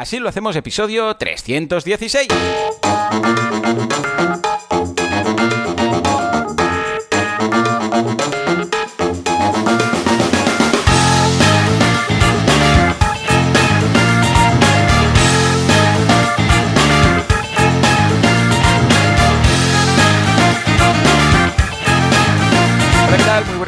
Así lo hacemos episodio 316.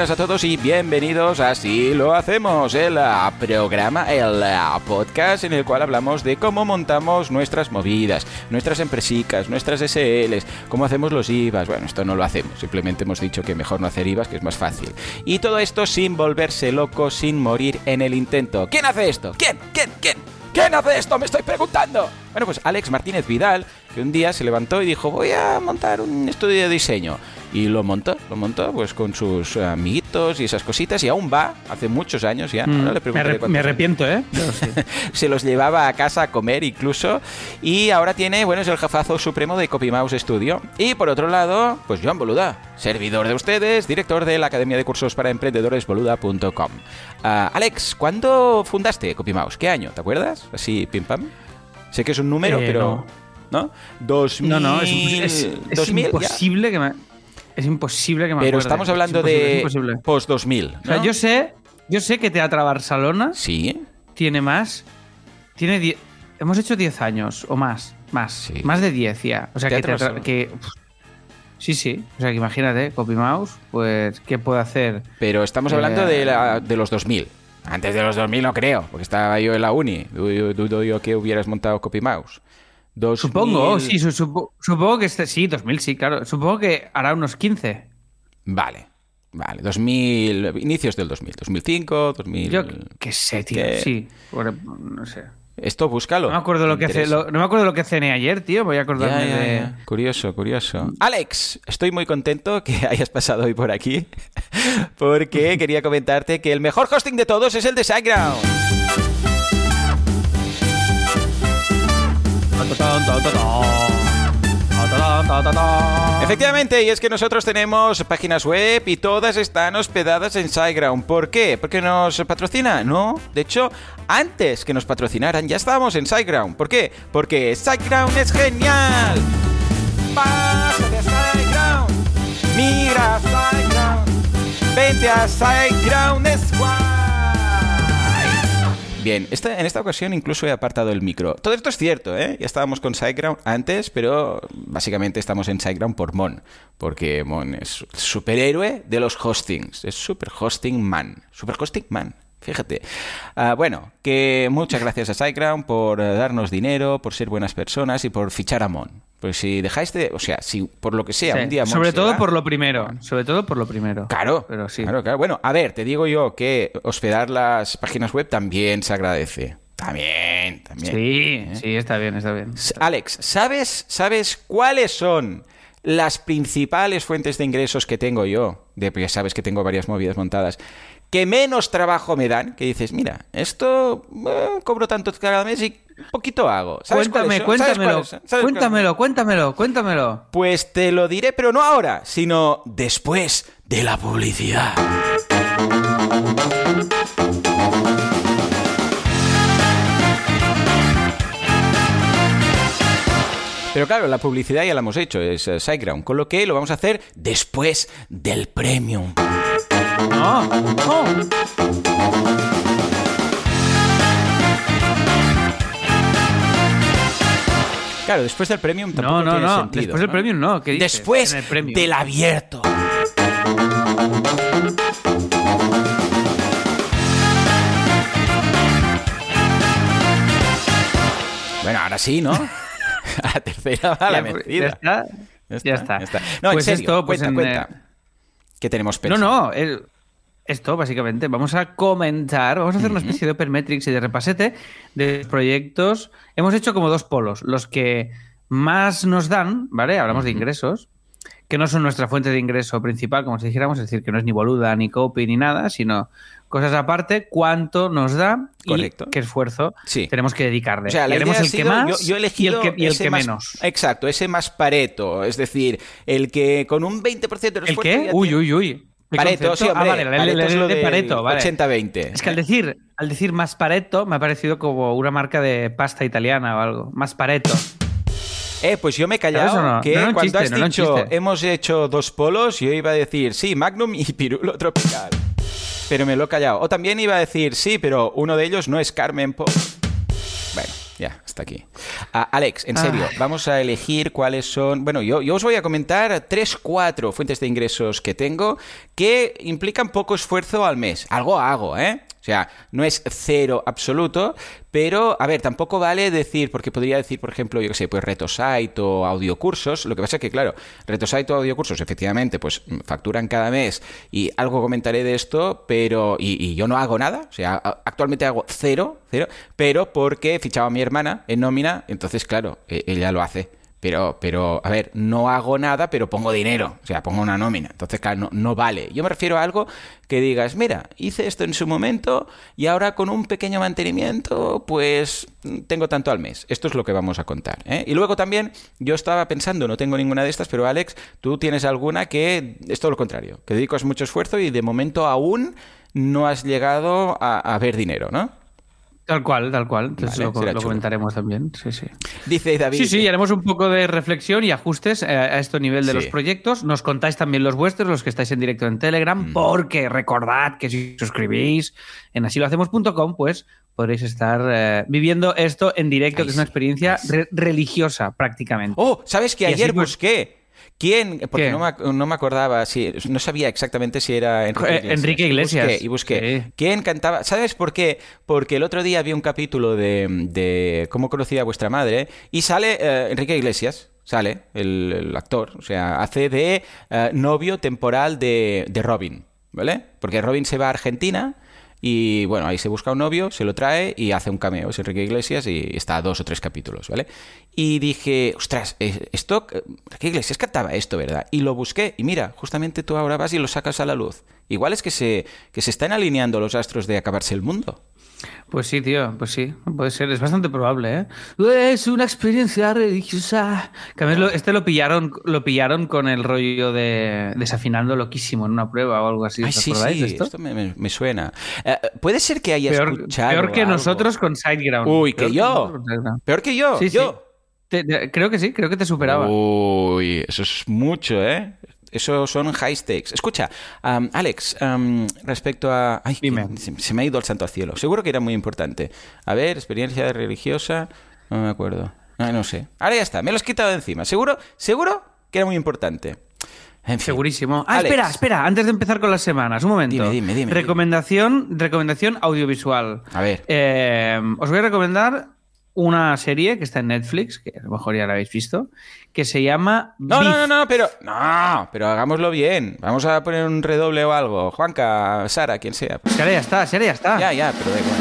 Buenas a todos y bienvenidos a Así lo hacemos, el ah, programa, el ah, podcast en el cual hablamos de cómo montamos nuestras movidas, nuestras empresicas, nuestras SLs, cómo hacemos los IVAs. Bueno, esto no lo hacemos, simplemente hemos dicho que mejor no hacer IVAs, que es más fácil. Y todo esto sin volverse loco, sin morir en el intento. ¿Quién hace esto? ¿Quién? ¿Quién? ¿Quién? ¿Quién hace esto? Me estoy preguntando. Bueno, pues Alex Martínez Vidal, que un día se levantó y dijo, voy a montar un estudio de diseño. Y lo montó, lo montó pues con sus amiguitos y esas cositas y aún va, hace muchos años ya. Mm, Ahora le me, años. arrepiento, ¿eh? Sí. Se los llevaba a casa a comer incluso. Y ahora tiene, bueno, es el jefazo supremo de CopyMouse Studio. Y por otro lado, pues Joan Boluda, servidor de ustedes, director de la Academia de Cursos para Emprendedores boluda.com. Ah, Alex, ¿cuándo fundaste CopyMouse? ¿Qué año? ¿Te acuerdas? Así, pim pam. Sé que es un número, Eh, pero... ¿No? 2000... No, no, es, es- es 2000, ya. imposible que me... Es imposible que me Pero acuerde. estamos hablando Es de post 2000. O sea, yo sé, yo sé que Teatro Barcelona Sí. tiene más... Tiene die- Hemos hecho 10 años o más. Más. Sí. Más de 10 ya. O sea, que, Teatro Barcelona. que... Sí, sí. O sea, que imagínate, Copy Mouse, pues, ¿qué puede hacer? Pero estamos hablando Eh, de, la- de los 2000. Antes de los 2000 no creo, porque estaba yo en la uni. Dudo, dudo yo que hubieras montado CopyMouse. 2000... Supongo, sí, su- supo- supongo que este, sí, 2000, sí, claro. Supongo que hará unos 15. Vale, vale. 2000, inicios del 2000. 2005, 2000... Yo qué sé, tío. ¿Qué? Sí, por- no sé. Esto búscalo. No me acuerdo lo que Me ce- interesa. lo- no me acuerdo lo que cené ayer, tío. Voy a acordarme Ya, ya, de. ya. Curioso, curioso. Alex, estoy muy contento que hayas pasado hoy por aquí porque quería comentarte que el mejor hosting de todos es el de SiteGround. Efectivamente, y es que nosotros tenemos páginas web y todas están hospedadas en SiteGround. ¿Por qué? ¿Porque nos patrocina? No. De hecho, antes que nos patrocinaran ya estábamos en SiteGround. ¿Por qué? Porque SiteGround es genial. Pásate a SiteGround. Mira a SiteGround. Vente a SiteGround, es guay. Bien, esta, en esta ocasión incluso he apartado el micro. Todo esto es cierto, ¿eh? Ya estábamos con SiteGround antes, pero básicamente estamos en SiteGround por Mon, porque Mon es superhéroe de los hostings, es super hosting man, super hosting man. Fíjate. Ah, bueno, que muchas gracias a SiteGround por eh, darnos dinero, por ser buenas personas y por fichar a Mon. Pues si dejáis de, o sea, si por lo que sea Sí, un día Mon sobre todo por lo primero. Sobre todo por lo primero. Claro, Pero sí. claro, claro. Bueno, a ver, te digo yo que hospedar las páginas web también se agradece. También, también. Sí, sí, está bien, está bien. Alex, ¿sabes, ¿sabes cuáles son las principales fuentes de ingresos que tengo yo? De, porque sabes que tengo varias movidas montadas. Que menos trabajo me dan. Que dices, mira, esto eh, cobro tanto cada mes y poquito hago. ¿Sabes Cuéntame, cuéntamelo. Cuéntamelo, cuéntamelo, cuéntamelo. Pues te lo diré, pero no ahora, sino después de la publicidad. Pero claro, la publicidad ya la hemos hecho, es eh, SiteGround, con lo que lo vamos a hacer después del Premium. No, no. Claro, después del Premium tampoco No, no, tiene no. sentido. Después del ¿no? premium, no. ¿Qué dices? Después el premium. del abierto. Bueno, ahora sí, ¿no? A la tercera va la Ya, pues, vencida. ya está. Ya está. No, Pues en serio, esto, pues cuenta, en, cuenta. eh, ¿Qué tenemos No, pensado? no. el- esto, básicamente, vamos a comentar, vamos a hacer una especie de Open Metrics y de repasete de proyectos. Hemos hecho como dos polos. Los que más nos dan, ¿vale? Hablamos de ingresos, que no son nuestra fuente de ingreso principal, como si dijéramos, es decir, que no es ni boluda, ni copy, ni nada, sino cosas aparte, cuánto nos da y Correcto. qué esfuerzo Sí. tenemos que dedicarle. O sea, la idea el que más yo, yo he elegido y el que, y el ese que más- menos. Exacto, ese más pareto. Es decir, el que con un 20% de ¿El esfuerzo qué? Uy, uy, uy. ¿Qué Pareto, sí, hombre. Ah, vale, la Pareto lo de Pareto, vale. 80-20. Es que al decir, al decir más Pareto me ha parecido como una marca de pasta italiana o algo. Más Pareto. Eh, pues yo me he ¿Sabes callado no? que No cuando chiste, has dicho hemos hecho dos polos, yo iba a decir sí, Magnum y Pirulo Tropical. Pero me lo he callado. O también iba a decir sí, pero uno de ellos no es Carmen Polo. Bueno, ya, hasta aquí. Ah, Alex, en serio, Ah. vamos a elegir cuáles son. Bueno, yo, yo os voy a comentar tres, cuatro fuentes de ingresos que tengo que implican poco esfuerzo al mes. Algo hago, ¿eh? O sea, no es cero absoluto, pero, a ver, tampoco vale decir, porque podría decir, por ejemplo, yo qué sé, pues Retosite o audiocursos. Lo que pasa es que, claro, Retosite o audiocursos, efectivamente, pues facturan cada mes y algo comentaré de esto, pero. Y, y yo no hago nada, o sea, actualmente hago cero, cero, pero porque he fichado a mi hermana en nómina, entonces, claro, e- ella lo hace. Pero, pero, a ver, no hago nada, pero pongo dinero. O sea, pongo una nómina. Entonces, claro, no, no vale. Yo me refiero a algo que digas, mira, hice esto en su momento y ahora con un pequeño mantenimiento, pues tengo tanto al mes. Esto es lo que vamos a contar. ¿eh? Y luego también, yo estaba pensando, no tengo ninguna de estas, pero Alex, tú tienes alguna que es todo lo contrario, que dedicas mucho esfuerzo y de momento aún no has llegado a, a ver dinero, ¿no? Tal cual, tal cual. Entonces Vale, lo, comentaremos también. Sí, sí. Dice David. Sí, sí, y haremos un poco de reflexión y ajustes eh, a este nivel de Sí. los proyectos. Nos contáis también los vuestros, los que estáis en directo en Telegram, Mm. porque recordad que si suscribís en asilohacemos.com, pues podréis estar eh, viviendo esto en directo, Ay, que es una experiencia re- religiosa prácticamente. Oh, ¿sabes que ayer pues- busqué? ¿Quién? Porque no me, no me acordaba, si, no sabía exactamente si era Enrique Eh, Iglesias. Enrique Iglesias. Busqué y busqué. ¿Quién cantaba? ¿Sabes por qué? Porque el otro día vi un capítulo de, de cómo conocía a vuestra madre y sale eh, Enrique Iglesias. Sale el, el actor, o sea, hace de eh, novio temporal de, de Robin, ¿vale? Porque Robin se va a Argentina y bueno, ahí se busca un novio, se lo trae y hace un cameo. Es Enrique Iglesias y está dos o tres capítulos, ¿vale? Y dije, ostras, esto, Enrique Iglesias cantaba esto, ¿verdad? Y lo busqué y mira, justamente tú ahora vas y lo sacas a la luz. Igual es que se, que se están alineando los astros de acabarse el mundo. Pues sí, tío, pues sí, puede ser, es bastante probable, ¿eh? Es una experiencia religiosa. Que este lo pillaron, lo pillaron con el rollo de desafinando loquísimo en una prueba o algo así. Ay, ¿Os sí, sí, esto? esto me, me- me suena. Eh, Puede ser que haya Peor, escuchado peor que algo. nosotros con Sideground. Uy, que Peor yo. Peor que yo, Sí, sí. yo. Te- te- creo que sí, creo que te superaba. Uy, eso es mucho, ¿eh? Eso son high stakes. Escucha, Alex, respecto a... Ay, Dime. que se, me ha ido el santo al cielo. Seguro que era muy importante. A ver, experiencia religiosa... No me acuerdo. Ah, no sé. Ahora ya está, me lo has quitado de encima. Seguro, seguro que era muy importante. En fin. Segurísimo. Ah, Alex. espera, espera, antes de empezar con las semanas, un momento. Dime, dime, dime, Recomendación, recomendación audiovisual. A ver. Eh, os voy a recomendar una serie que está en Netflix, que a lo mejor ya la habéis visto, que se llama No, Beef. no, no, no, pero... No, pero hagámoslo bien. Vamos a poner un redoble o algo. Juanca, Sara, quien sea. Si ahora ya está, si ahora ya está. Ya, ya, pero da igual.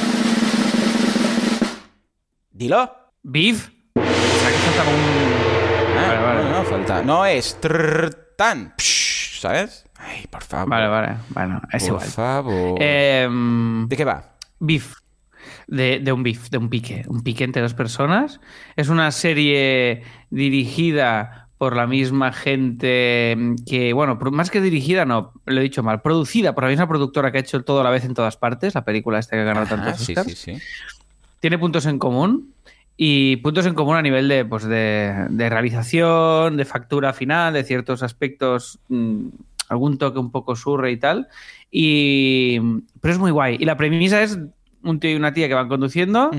Dilo. Beef. O sea, que falta un... Ah, Vale, vale. No, no, falta. No es trrr, tan, psh, ¿sabes? Ay, por favor. Vale, vale. Bueno, es por igual. favor. Em, ¿De qué va? Beef. De, de un beef, de un pique. Un pique entre dos personas. Es una serie dirigida por la misma gente que, bueno, más que dirigida, no, lo he dicho mal, producida por la misma productora que ha hecho todo a la vez en todas partes, la película esta que ha ganado tantos sí, Oscars. sí, sí. Tiene puntos en común y puntos en común a nivel de, pues de, de realización, de factura final, de ciertos aspectos, mm, algún toque un poco surre y tal. Y, pero es muy guay. Y la premisa es un tío y una tía que van conduciendo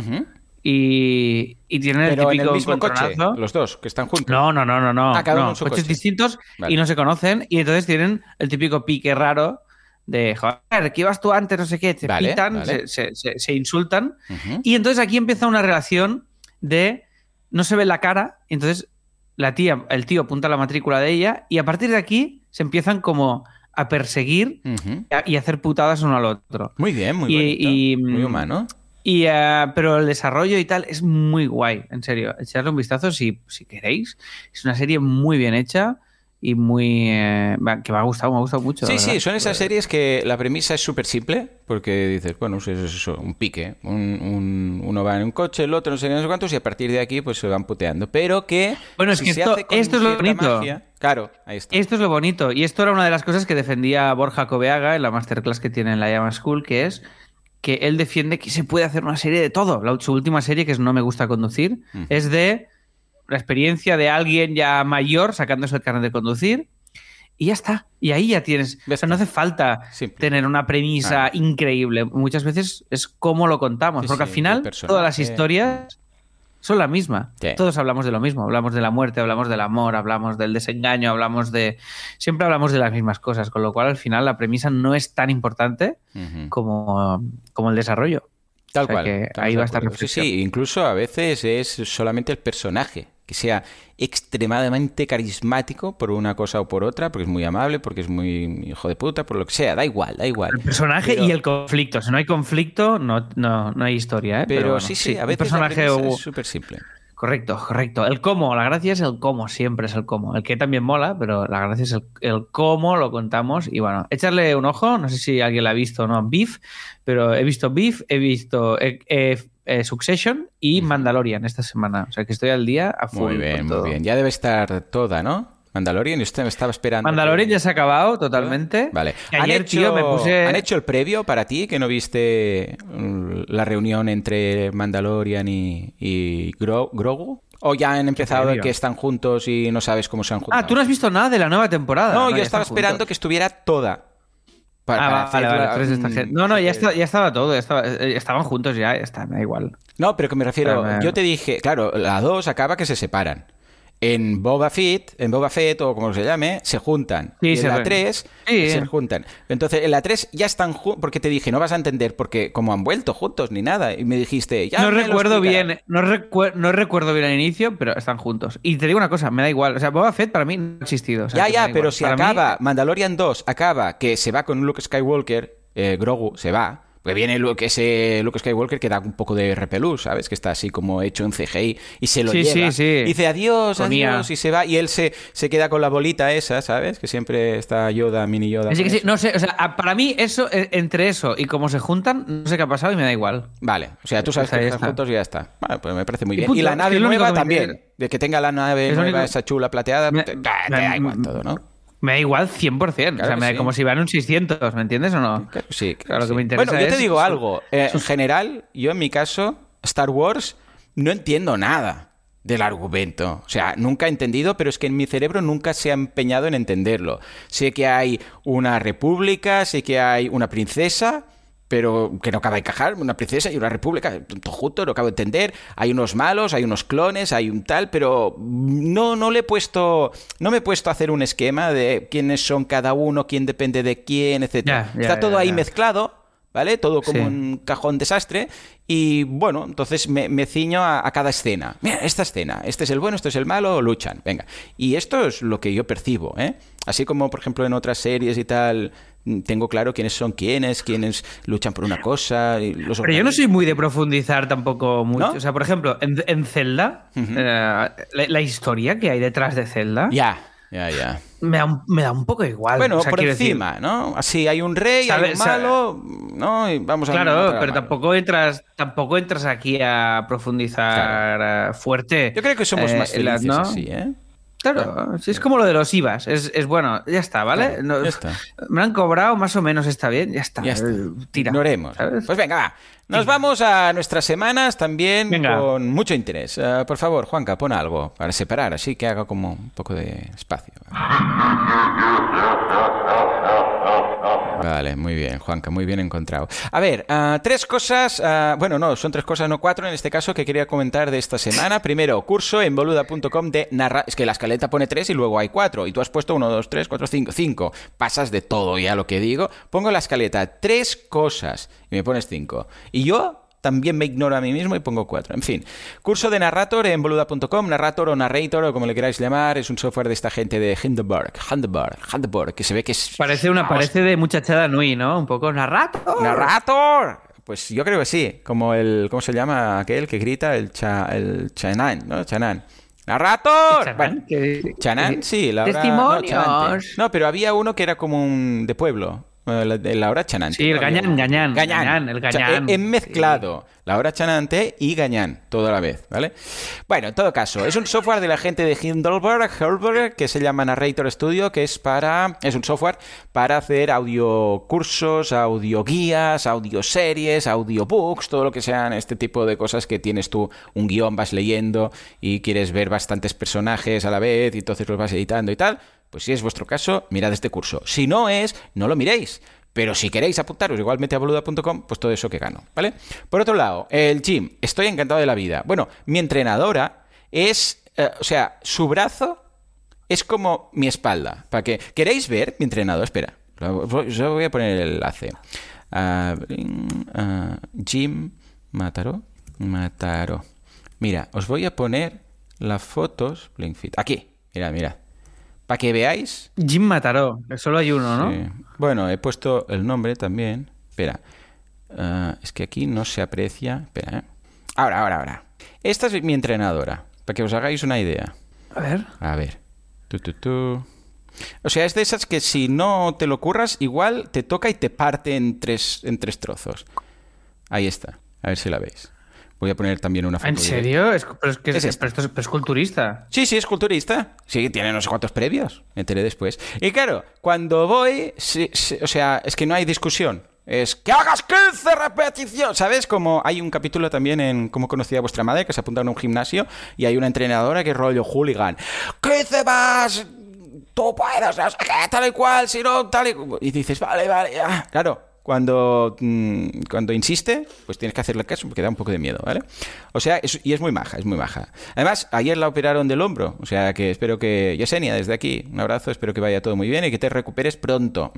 y, y tienen Pero el en típico el mismo coche, los dos, que están juntos. No, no, no, no, no. Ah, no. en Coches coche. distintos Vale. y no se conocen y entonces tienen el típico pique raro de, joder, ¿qué ibas tú antes? No sé qué, te Vale, pitan, vale. Se, se- se- se insultan y entonces aquí empieza una relación de no se ve la cara, entonces la tía, el tío apunta la matrícula de ella y a partir de aquí se empiezan como a perseguir y a- y a hacer putadas uno al otro. Muy bien, muy Y- bonito. y, muy mm, humano. Y, eh, pero el desarrollo y tal es muy guay, en serio. Echadle un vistazo si, si queréis. Es una serie muy bien hecha y muy. eh, que me ha gustado, me ha gustado mucho. Sí, sí, son esas series que la premisa es súper simple, porque dices, bueno, es eso, un pique. Un, un- uno va en un coche, el otro no sé qué, no sé cuántos, y a partir de aquí pues se van puteando. Pero que. Bueno, es si que esto- es lo bonito. magia- Claro, ahí está. Esto es lo bonito. Y esto era una de las cosas que defendía Borja Cobeaga en la masterclass que tiene en la Llama School, que es que él defiende que se puede hacer una serie de todo. La, su última serie, que es No me gusta conducir, es de la experiencia de alguien ya mayor sacándose el carnet de conducir. Y ya está. Y ahí ya tienes. O sea, no hace falta Simple. tener una premisa Ah. increíble. Muchas veces es cómo lo contamos. Sí, porque sí, al final personaje. todas las historias son la misma. Sí. Todos hablamos de lo mismo. Hablamos de la muerte, hablamos del amor, hablamos del desengaño, hablamos de. Siempre hablamos de las mismas cosas. Con lo cual, al final, la premisa no es tan importante como, como el desarrollo. Tal O sea cual. que ahí va a estar acuerdo. Sí, sí, incluso a veces es solamente el personaje que sea extremadamente carismático por una cosa o por otra, porque es muy amable, porque es muy hijo de puta, por lo que sea, da igual, da igual. El personaje Pero- y el conflicto. Si no hay conflicto, no, no, no hay historia. ¿eh? Pero, bueno, sí, sí, a veces personaje o- es súper simple. Correcto, correcto. El cómo, la gracia es el cómo, siempre es el cómo. El que también mola, pero la gracia es el, el cómo lo contamos. Y bueno, echarle un ojo, no sé si alguien la ha visto o no, Beef, pero he visto Beef, he visto eh, eh, eh, Succession y Mandalorian esta semana. O sea que estoy al día a full. Muy bien, muy bien. Ya debe estar toda, ¿no? Mandalorian, y usted me estaba esperando. Mandalorian que- ya se ha acabado totalmente. Vale. Que ¿Han, ayer, hecho, tío, me puse. ¿Han hecho el previo para ti que no viste mm, la reunión entre Mandalorian y, y Gro- Grogu? ¿O ya han empezado que están juntos y no sabes cómo se han juntado? Ah, tú no has visto nada de la nueva temporada. No, yo ya estaba esperando juntos. que estuviera toda. Para- Ah, para vale, vale, esta mm, gente. No, no, ya, eh, está- ya estaba todo. ya estaba- eh, estaban juntos ya, ya está, me da igual. No, pero que me refiero, Pero yo te dije, claro, la 2 acaba que se separan. En Boba Fett, en Boba Fett o como se llame, se juntan. Sí, y en se la ven. 3 Sí, se eh. juntan. Entonces, en la 3 ya están juntos, porque te dije, no vas a entender porque como han vuelto juntos ni nada. Y me dijiste, ya no me recuerdo bien, no, recuer- no recuerdo bien al inicio, pero están juntos. Y te digo una cosa, me da igual. O sea, Boba Fett para mí no ha existido. o sea, Ya, ya, pero igual. si Para mí- acaba, Mandalorian 2 acaba que se va con Luke Skywalker, eh, Grogu se va. Porque viene Luke, ese Luke Skywalker que da un poco de repelús, ¿sabes? Que está así como hecho en CGI y se lo Sí, lleva. sí, sí. Y dice adiós, adiós, y se va. Y él se, se queda con la bolita esa, ¿sabes? Que siempre está Yoda, mini Yoda. Así con que sí, no sé, o sea, para mí eso, eh, entre eso y cómo se juntan, no sé qué ha pasado y me da igual. Vale, o sea, tú sabes que están está. juntos y ya está. Bueno, pues me parece muy bien. y la es nave es nueva también. De que tenga la nave Es nueva, único- esa chula plateada, Me- te, da igual todo, ¿no? Me da igual 100%. Claro o sea, que me da sí. como si van un 600, ¿me entiendes o no? Claro, sí, Claro, lo que sí. me interesa Bueno, yo te digo algo. eh, en general, yo en mi caso, Star Wars, no entiendo nada del argumento. O sea, nunca he entendido, pero es que en mi cerebro nunca se ha empeñado en entenderlo. Sé que hay una república, sé que hay una princesa, pero que no acaba de encajar, una princesa y una república, todo junto, no acabo de entender. Hay unos malos, hay unos clones, hay un tal, pero no, no le he puesto, no me he puesto a hacer un esquema de quiénes son cada uno, quién depende de quién, etcétera. Ya, ya, Está todo ya, ahí mezclado, ¿vale? Todo como Sí. un cajón desastre. Y bueno, entonces me, me ciño a, a cada escena. Mira, esta escena, este es el bueno, este es el malo, luchan, venga. Y esto es lo que yo percibo, ¿eh? Así como, por ejemplo, en otras series y tal, tengo claro quiénes son quiénes, quiénes luchan por una cosa. Y los Pero yo no soy muy de profundizar tampoco mucho. ¿No? O sea, por ejemplo, en, en Zelda, eh, la, la historia que hay detrás de Zelda Ya, ya, ya. me, da un, me da un poco igual. Bueno, O sea, por decir, encima, ¿no? Así, hay un rey, hay Sabe- un sabe- malo, ¿no? Y vamos a Claro, pero malo. tampoco entras, tampoco entras aquí a profundizar eh, fuerte. Yo creo que somos eh, más felices ¿no? así, ¿eh? Claro, sí, es como lo de los IVAs. Es, es bueno, ya está, ¿vale? Claro, No- ya está. Me han cobrado, más o menos está bien, ya está. Ya está. eh, Tira. Ignoremos. ¿sabes? Pues venga, va. Nos vamos a nuestras semanas también Venga. con mucho interés. Eh, por favor, Juanca, pon algo para separar, así que haga como un poco de espacio. Vale, muy bien, Juanca, muy bien encontrado. A ver, ah, tres cosas, ah, bueno, no, son tres cosas, no cuatro en este caso, que quería comentar de esta semana. Primero, curso en boluda.com de narrar. Es que la escaleta pone tres y luego hay cuatro, y tú has puesto uno, dos, tres, cuatro, cinco, cinco. Pasas de todo ya lo que digo. Pongo la escaleta tres cosas y me pones cinco. Y yo también me ignoro a mí mismo y pongo cuatro. En fin, curso de narrator en boluda.com, narrator o narrator o como le queráis llamar, es un software de esta gente de Hindenburg, Hindenburg, Hindenburg, que se ve que es Parece una, parece de muchachada Nui, ¿no? Un poco narrato. ¡Narrator! Pues yo creo que sí. Como el. ¿Cómo se llama aquel que grita? El, cha, el Chanán, ¿no? Chanán. ¡Narrator! Chanán, Bueno, que- Chanán, que- sí. La hora- Testimonios. No. No, pero había uno que era como un. de pueblo. La, hora chanante. Sí, el gañán, gañán, Gañán. gañán, el O sea, gañán. he, he mezclado la hora chanante y gañán, todo a la vez, ¿vale? Bueno, en todo caso, es un software de la gente de Hindelberg, Heidelberg, que se llama Narrator Studio, que es para. Es un software para hacer audio cursos, audio guías, audio series, audiobooks, todo lo que sean este tipo de cosas que tienes tú un guion, vas leyendo y quieres ver bastantes personajes a la vez y entonces los vas editando y tal. Pues si es vuestro caso, mirad este curso. Si no es, no lo miréis. Pero si queréis apuntaros igualmente a boluda.com, pues todo eso que gano, ¿vale? Por otro lado, el gym. Estoy encantado de la vida. Bueno, mi entrenadora es, eh, o sea, su brazo es como mi espalda. Para que queréis ver mi entrenador, espera, yo voy a poner el enlace. Ah, ah, Jim Mataro, Mataro. Mira, os voy a poner las fotos. Blink Fit. Aquí, mira, mira. Para que veáis Jim Mataró, solo hay uno, ¿no? Sí. Bueno, he puesto el nombre también. Espera. Ah, es que aquí no se aprecia. Espera, ¿eh? Ahora, ahora, ahora. Esta es mi entrenadora. Para que os hagáis una idea. A ver. A ver. Tu, tu, tu. O sea, es de esas que si no te lo curras, igual te toca y te parte en tres, en tres trozos. Ahí está. A ver si la veis. Voy a poner también una foto. ¿En serio? Es, pero es que Es es, pero esto es, pero es culturista. Sí, sí, es culturista. Sí, tiene no sé cuántos previos. Me enteré después. Y claro, cuando voy, sí, sí, o sea, es que no hay discusión. Es que hagas 15 repeticiones. ¿Sabes? Como hay un capítulo también en Cómo conocía a vuestra madre, que se apunta a un gimnasio y hay una entrenadora que es rollo hooligan. ¿15 más? Tú puedes, no sé qué, tal y cual, si no, tal y. Y dices, vale, vale, ya. Claro, cuando, mm, cuando insiste, pues tienes que hacerle caso porque da un poco de miedo, ¿vale? O sea, y es muy maja, es muy maja. Además, ayer la operaron del hombro, o sea que espero que, Yesenia, desde aquí, un abrazo, espero que vaya todo muy bien y que te recuperes pronto.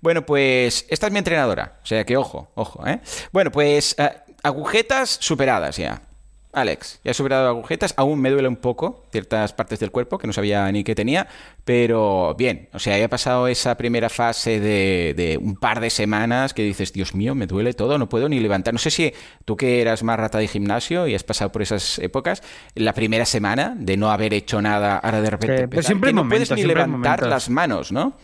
Bueno, pues esta es mi entrenadora, o sea que ojo, ojo, ¿eh? Bueno, pues eh, agujetas superadas ya. Alex, ya he superado agujetas, aún me duele un poco ciertas partes del cuerpo que no sabía ni que tenía, pero bien, o sea, ya he pasado esa primera fase de, de un par de semanas que dices, Dios mío, me duele todo, no puedo ni levantar. No sé si tú que eras más rata de gimnasio y has pasado por esas épocas, la primera semana de no haber hecho nada, ahora de repente Sí, pero empezar, siempre que no puedes ni levantar momentos. las manos, ¿no?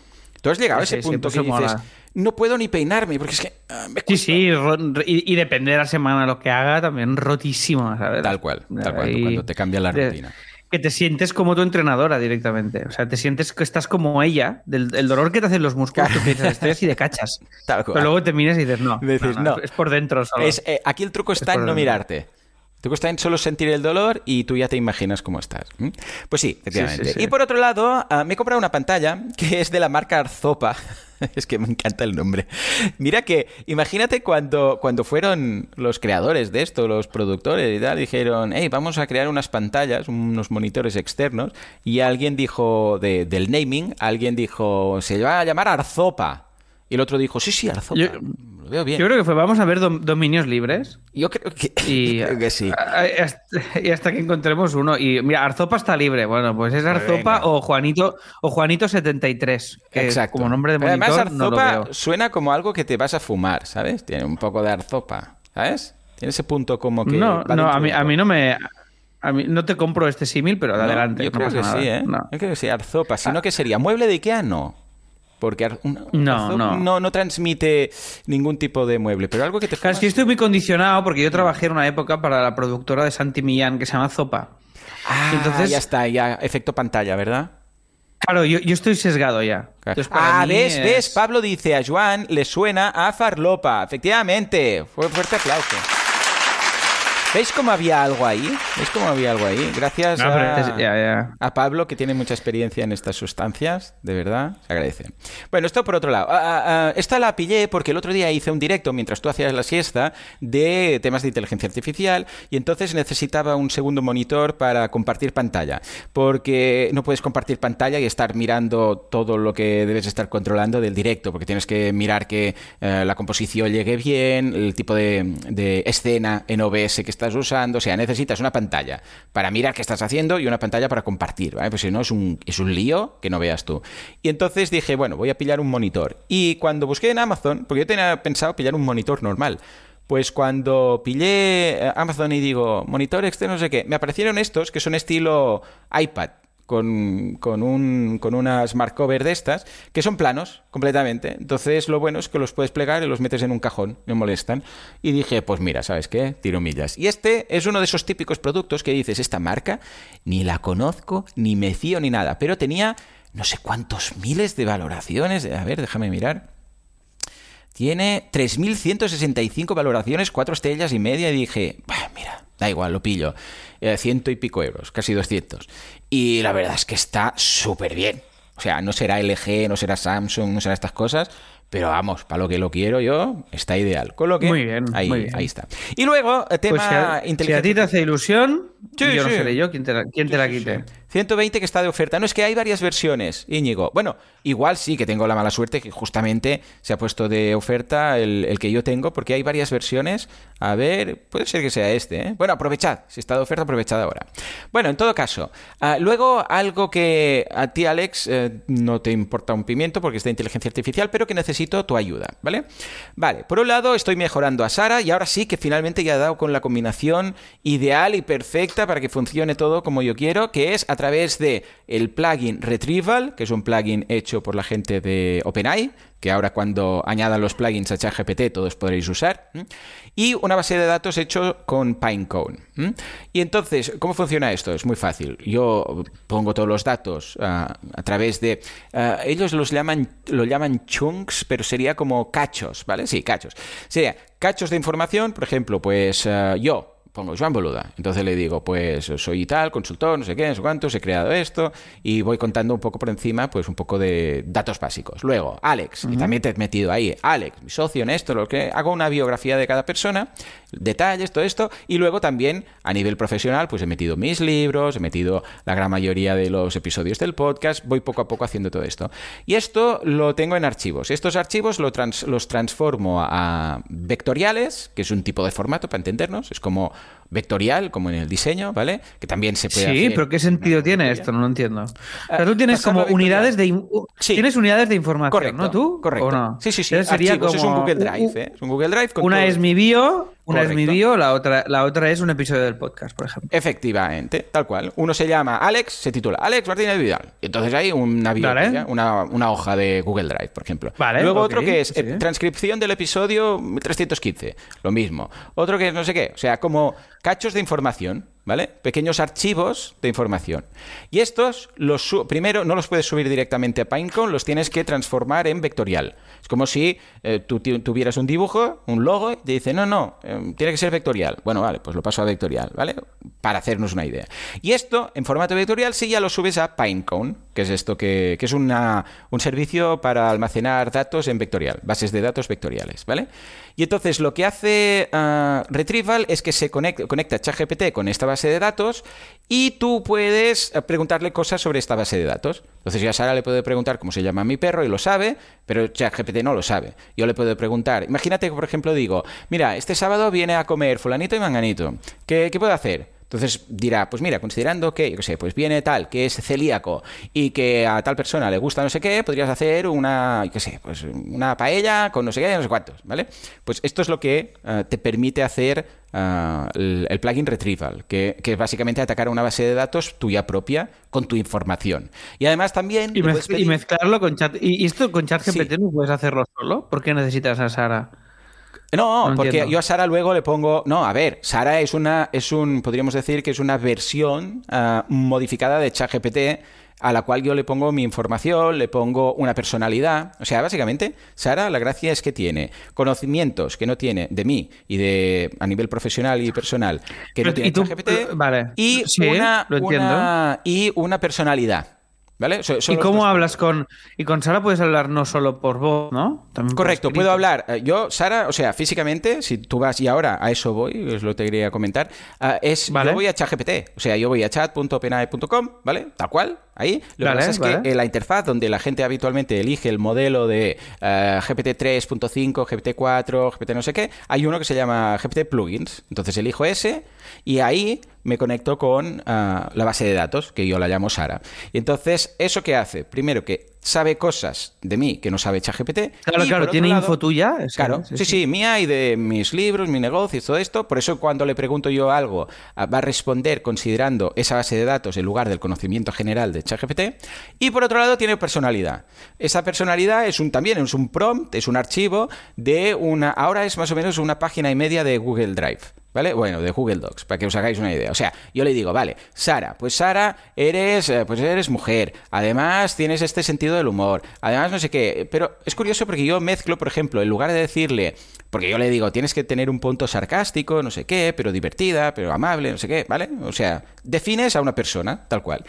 Tú has llegado a ese sí, punto que dices, mola. no puedo ni peinarme porque es que ah, me Sí, cuesta". sí, y, y depende de la semana lo que haga, también rotísimo, ¿sabes? Tal cual, tal cual, cuando te cambia la de- rutina. Que te sientes como tu entrenadora directamente. O sea, te sientes que estás como ella, del el dolor que te hacen los músculos, tú piensas, estoy así de cachas. Tal cual. Pero luego te miras y dices, no, Dices, no, no. es por dentro solo. Es, eh, aquí el truco está en no dentro. mirarte. Está en solo sentir el dolor y tú ya te imaginas cómo estás. Pues sí, efectivamente. Sí, sí, sí. Y por otro lado, ah, me he comprado una pantalla que es de la marca Arzopa. es que me encanta el nombre. Mira que, imagínate cuando, cuando fueron los creadores de esto, los productores y tal, dijeron, hey, vamos a crear unas pantallas, unos monitores externos, y alguien dijo, de- del naming, alguien dijo, se va a llamar Arzopa. Y el otro dijo, sí, sí, Arzopa. Yo- Lo veo bien. Yo creo que fue, vamos a ver dom- dominios libres. Yo creo que, Y, creo que sí. a- a- hasta, y hasta que encontremos uno. Y mira, Arzopa está libre. Bueno, pues es Arzopa o Juanito o Juanito 73. Que Exacto. como nombre de monitor Además, no lo arzopa veo. suena como algo que te vas a fumar, ¿sabes? Tiene un poco de arzopa, ¿sabes? Tiene ese punto como que. No, no, a mí, a mí no me. A mí no te compro este símil, pero No, adelante. Yo creo que nada. sí, ¿eh? No. Ah. Yo creo que sí, arzopa. Si no, ¿qué sería? ¿Mueble de Ikea? No. Porque un- No, no. no. no transmite ningún tipo de mueble, pero algo que te Claro, es que estoy muy condicionado porque yo trabajé en una época para la productora de Santi Millán que se llama Zopa. Ah, entonces- ya está, ya efecto pantalla, ¿verdad? Claro, yo, yo estoy sesgado ya. Entonces, para ah, mí ves, es- ves, Pablo dice a Joan le suena a Farlopa. Efectivamente, fue fuerte aplauso. ¿Veis cómo había algo ahí? ¿Veis cómo había algo ahí? Gracias No, a, es- ya, ya. a Pablo, que tiene mucha experiencia en estas sustancias, de verdad, se agradece. Bueno, esto por otro lado. Ah, ah, ah, esta la pillé porque el otro día hice un directo mientras tú hacías la siesta de temas de inteligencia artificial y entonces necesitaba un segundo monitor para compartir pantalla. Porque no puedes compartir pantalla y estar mirando todo lo que debes estar controlando del directo, porque tienes que mirar que eh, la composición llegue bien, el tipo de, de escena en OBS que usando, o sea, necesitas una pantalla para mirar qué estás haciendo y una pantalla para compartir, ¿vale? Pues si no, es un, es un lío que no veas tú. Y entonces dije, bueno, voy a pillar un monitor. Y cuando busqué en Amazon, porque yo tenía pensado pillar un monitor normal, pues cuando pillé eh, Amazon y digo, monitor externo, no sé qué, me aparecieron estos que son estilo iPad, con, con, un, con una smart de estas, que son planos completamente. Entonces, lo bueno es que los puedes plegar y los metes en un cajón, no molestan. Y dije, pues mira, ¿sabes qué? Tiro millas. Y este es uno de esos típicos productos que dices, esta marca ni la conozco, ni me fío, ni nada. Pero tenía no sé cuántos miles de valoraciones. A ver, déjame mirar. Tiene 3.165 valoraciones, cuatro estrellas y media. Y dije, mira, da igual, lo pillo. Eh, ciento y pico euros, casi 200. Y la verdad es que está súper bien. O sea, no será LG, no será Samsung, no será estas cosas, pero vamos, para lo que lo quiero yo, está ideal. Con lo que muy bien, ahí, muy bien. ahí está. Y luego, eh, tema Pues si a, si a inteligencia ti te hace ilusión, Sí, yo no sí. seré yo quien te la, quien te la Sí, sí, quite. sí. 120 que está de oferta. No es que hay varias versiones, Íñigo. Bueno, igual sí que tengo la mala suerte que justamente se ha puesto de oferta el, el que yo tengo, porque hay varias versiones. A ver, puede ser que sea este. ¿eh? Bueno, aprovechad. Si está de oferta, aprovechad ahora. Bueno, en todo caso, ah, luego algo que a ti, Alex, eh, no te importa un pimiento porque es de inteligencia artificial, pero que necesito tu ayuda, ¿vale? Vale, por un lado estoy mejorando a Sara y ahora sí que finalmente ya he dado con la combinación ideal y perfecta para que funcione todo como yo quiero, que es a través de el plugin Retrieval, que es un plugin hecho por la gente de OpenAI, que ahora cuando añadan los plugins a ChatGPT todos podréis usar, y una base de datos hecho con Pinecone. Y entonces, ¿cómo funciona esto? Es muy fácil. Yo pongo todos los datos ah, a través de... ah, ellos los llaman, lo llaman chunks, pero sería como cachos, ¿vale? Sí, cachos. Sería cachos de información, por ejemplo, pues ah, yo pongo Joan Boluda. Entonces le digo, pues soy tal, consultor, no sé qué, no sé cuántos, he creado esto y voy contando un poco por encima, pues un poco de datos básicos. Luego, Alex, y también te he metido ahí, Alex, mi socio en esto, lo que hago una biografía de cada persona, detalles, todo esto, y luego también a nivel profesional, pues he metido mis libros, he metido la gran mayoría de los episodios del podcast, voy poco a poco haciendo todo esto. Y esto lo tengo en archivos. Estos archivos lo trans- los transformo a vectoriales, que es un tipo de formato para entendernos, es como vectorial, como en el diseño, ¿vale? Que también se puede Sí, hacer pero ¿qué sentido tiene esto? No lo entiendo. Sea, tú tienes como unidades de Sí. tienes unidades de información, Correcto, ¿no tú? correcto. Sí, sí, sí. Sería archivos, es un como Google Drive, ¿eh? Es un Google Drive con Una todo- es mi bio, una es mi bio, la otra, la otra es un episodio del podcast, por ejemplo. Efectivamente, tal cual. Uno se llama Alex, se titula Alex Martínez Vidal. Y entonces hay una, bio- Vale. ya, una, una hoja de Google Drive, por ejemplo. Vale, Luego otro que es sí. eh, transcripción del episodio 315, lo mismo. Otro que es no sé qué, o sea, como cachos de información, ¿vale? Pequeños archivos de información. Y estos, los primero, no los puedes subir directamente a Pinecone, los tienes que transformar en vectorial. Es como si eh, tú tuvieras un dibujo, un logo, y te dice, no, no, eh, tiene que ser vectorial. Bueno, vale, pues lo paso a vectorial, ¿vale? Para hacernos una idea. Y esto, en formato vectorial, sí ya lo subes a Pinecone, que es esto que, que es una, un servicio para almacenar datos en vectorial, bases de datos vectoriales, ¿vale? Y entonces lo que hace ah, Retrieval es que se conecta, conecta ChatGPT con esta base de datos y tú puedes eh, preguntarle cosas sobre esta base de datos. Entonces yo a Sara le puedo preguntar cómo se llama mi perro y lo sabe, pero ChatGPT no lo sabe. Yo le puedo preguntar, imagínate que por ejemplo digo, mira, este sábado viene a comer fulanito y manganito, ¿qué, qué puedo hacer? Entonces dirá, pues mira, considerando que, yo qué sé, pues viene tal, que es celíaco y que a tal persona le gusta no sé qué, podrías hacer una, yo qué sé, pues una paella con no sé qué, no sé cuántos, ¿vale? Pues esto es lo que eh, te permite hacer eh, el, el plugin Retrieval, que, que es básicamente atacar a una base de datos tuya propia con tu información. Y además también... Y, mezclarlo con chat. ¿Y esto con ChatGPT Sí. no puedes hacerlo solo? ¿Por qué necesitas a Sara? No, No porque entiendo. yo a Sara luego le pongo. No, a ver, Sara es una, es un, podríamos decir que es una versión ah, modificada de ChatGPT a la cual yo le pongo mi información, le pongo una personalidad. O sea, básicamente, Sara, la gracia es que tiene conocimientos que no tiene de mí y de a nivel profesional y personal que no tiene tú- ChatGPT vale. y Sí, una, lo entiendo. una- y una personalidad. ¿Vale? So- ¿Y cómo dos hablas con.? Y con Sara puedes hablar no solo por voz, ¿no? También Correcto, puedo hablar. Eh, Yo, Sara, o sea, físicamente, si tú vas, y ahora a eso voy, es lo que te quería comentar, ah, es, Vale. yo voy a ChatGPT, o sea, yo voy a chat.openae.com, ¿ale? Tal cual, ahí. Lo Vale, que pasa es vale. que en la interfaz donde la gente habitualmente elige el modelo de eh, GPT 3.5, GPT 4, GPT no sé qué, hay uno que se llama GPT Plugins. Entonces elijo ese y ahí me conecto con ah, la base de datos, que yo la llamo Sara. Y entonces, ¿eso qué hace? Primero que sabe cosas de mí que no sabe ChatGPT. Claro, y, claro, tiene info tuya. Claro, sí, sí, mía y de mis libros, mi negocio y todo esto. Por eso cuando le pregunto yo algo, ah, va a responder considerando esa base de datos en lugar del conocimiento general de ChatGPT. Y por otro lado tiene personalidad. Esa personalidad es un también es un prompt, es un archivo de una ahora es más o menos una página y media de Google Drive. ¿Vale? Bueno, de Google Docs, para que os hagáis una idea. O sea, yo le digo, vale, Sara, pues Sara, eres, eh, pues eres mujer. Además, tienes este sentido del humor. Además, no sé qué. Pero es curioso porque yo mezclo, por ejemplo, en lugar de decirle, porque yo le digo, tienes que tener un punto sarcástico, no sé qué, pero divertida, pero amable, no sé qué, ¿vale? O sea, defines a una persona, tal cual.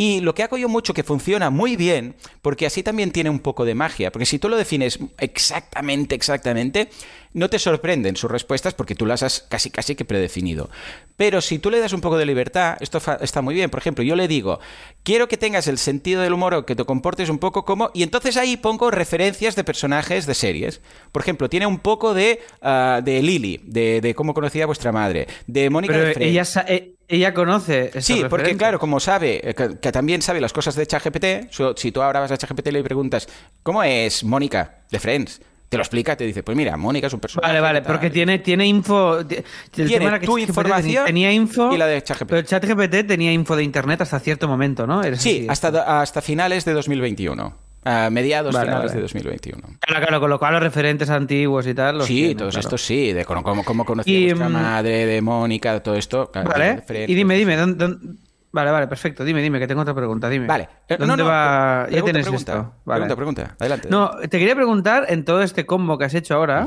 Y lo que hago yo mucho que funciona muy bien, porque así también tiene un poco de magia, porque si tú lo defines exactamente, exactamente, no te sorprenden sus respuestas porque tú las has casi casi que predefinido. Pero si tú le das un poco de libertad, esto está muy bien. Por ejemplo, yo le digo, quiero que tengas el sentido del humor o que te comportes un poco como... Y entonces ahí pongo referencias de personajes de series. Por ejemplo, tiene un poco de, ah, de Lily, de, de cómo conocía a vuestra madre, de Mónica de Pero ella, sa- eh, ella conoce. Sí, porque claro, como sabe, eh, que, que también sabe las cosas de ChatGPT, si tú ahora vas a ChatGPT y le preguntas, ¿cómo es Mónica de Friends? Te lo explica, te dice, pues mira, Mónica es un personaje. Vale, vale, porque tiene, tiene info. el Tiene tema tu ChatGPT información tenía info y la de ChatGPT. Pero ChatGPT tenía info de internet hasta cierto momento, ¿no? Era Sí, así. hasta, hasta finales de 2021. A mediados Vale, finales vale. de 2021. Claro, claro, con lo cual los referentes antiguos y tal. los Sí, todos claro. estos sí, de cómo, cómo, cómo conocía Y, vuestra mm, madre, de Mónica, todo esto. claro, Vale. Y dime, todo dime. ¿dónde, dónde- Vale, vale, perfecto. Dime, dime, que tengo otra pregunta. Dime. Vale. Eh, ¿Dónde no, no, va? ya tienes pregunta, esto. Vale. Pregunta, pregunta. Adelante. No, te quería preguntar en todo este combo que has hecho ahora,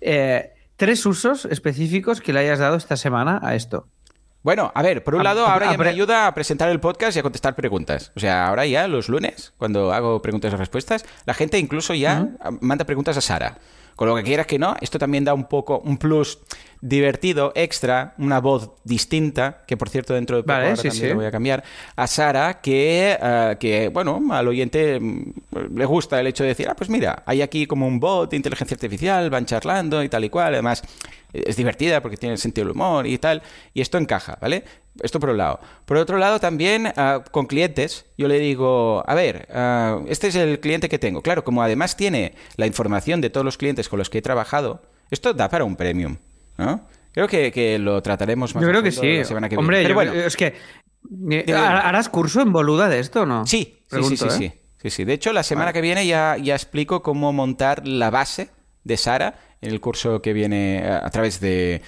eh, tres usos específicos que le hayas dado esta semana a esto. Bueno, a ver, por un A- lado, ahora a- ya me ayuda a presentar el podcast y a contestar preguntas. O sea, ahora ya los lunes, cuando hago preguntas y respuestas, la gente incluso ya manda preguntas a Sara. Con lo que quieras que no, esto también da un poco, un plus divertido, extra, una voz distinta, que por cierto dentro de poco Vale, ahora sí, también sí. lo voy a cambiar, a Sara, que, que, bueno, al oyente mm, le gusta el hecho de decir, ah, pues mira, hay aquí como un bot de inteligencia artificial, van charlando y tal y cual, además es divertida porque tiene sentido del humor y tal, y esto encaja, ¿vale? Esto por un lado. Por otro lado, también ah, con clientes, yo le digo, a ver, ah, este es el cliente que tengo. Claro, como además tiene la información de todos los clientes con los que he trabajado, esto da para un premium, ¿no? Creo que, que lo trataremos más Yo creo que sí. la semana que Hombre, viene. Pero bueno, es que. eh. ¿Harás curso en boluda de esto o no? Sí, sí, sí, sí, ¿eh? sí, sí, sí. De hecho, la semana Vale. que viene ya, ya explico cómo montar la base de Sara el curso que viene a través de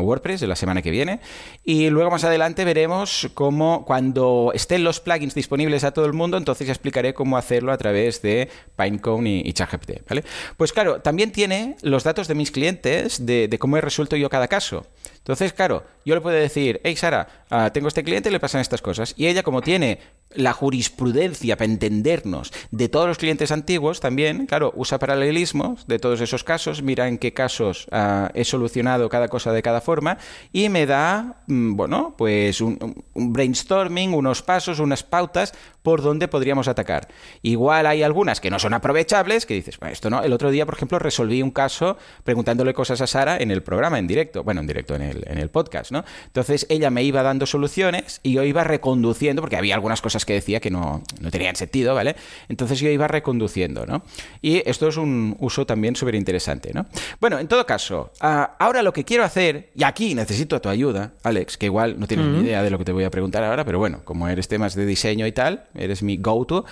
WordPress de la semana que viene. Y luego más adelante veremos cómo, cuando estén los plugins disponibles a todo el mundo, entonces explicaré cómo hacerlo a través de Pinecone y, y ChatGPT, ¿vale? Pues claro, también tiene los datos de mis clientes de, de cómo he resuelto yo cada caso. Entonces, claro, yo le puedo decir, hey Sara, ah, tengo este cliente y le pasan estas cosas. Y ella, como tiene la jurisprudencia para entendernos de todos los clientes antiguos, también, claro, usa paralelismos de todos esos casos, mira en qué casos ah, he solucionado cada cosa de cada forma y me da, mm, bueno, pues un, brainstorming, unos pasos, unas pautas por donde podríamos atacar. Igual hay algunas que no son aprovechables, que dices, bueno, esto no. El otro día, por ejemplo, resolví un caso preguntándole cosas a Sara en el programa, en directo, bueno, en directo en el, en el podcast, ¿no? Entonces ella me iba dando soluciones y yo iba reconduciendo, porque había algunas cosas que decía que no, no tenían sentido, ¿vale? Entonces yo iba reconduciendo, ¿no? Y esto es un uso también súper interesante, ¿no? Bueno, en todo caso, ah, ahora lo que quiero hacer, y aquí necesito tu ayuda, Alex, que igual no tienes ni idea de lo que te voy a preguntar ahora, pero bueno, como eres temas de diseño y tal, eres mi go-to,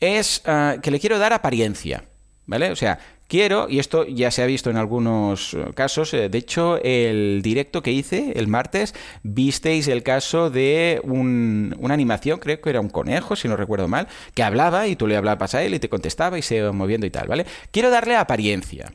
es ah, que le quiero dar apariencia, ¿vale? O sea, quiero, y esto ya se ha visto en algunos eh, casos, eh, de hecho, el directo que hice el martes, visteis el caso de un- una animación, creo que era un conejo, si no recuerdo mal, que hablaba y tú le hablabas a él y te contestaba y se iba moviendo y tal, ¿vale? Quiero darle apariencia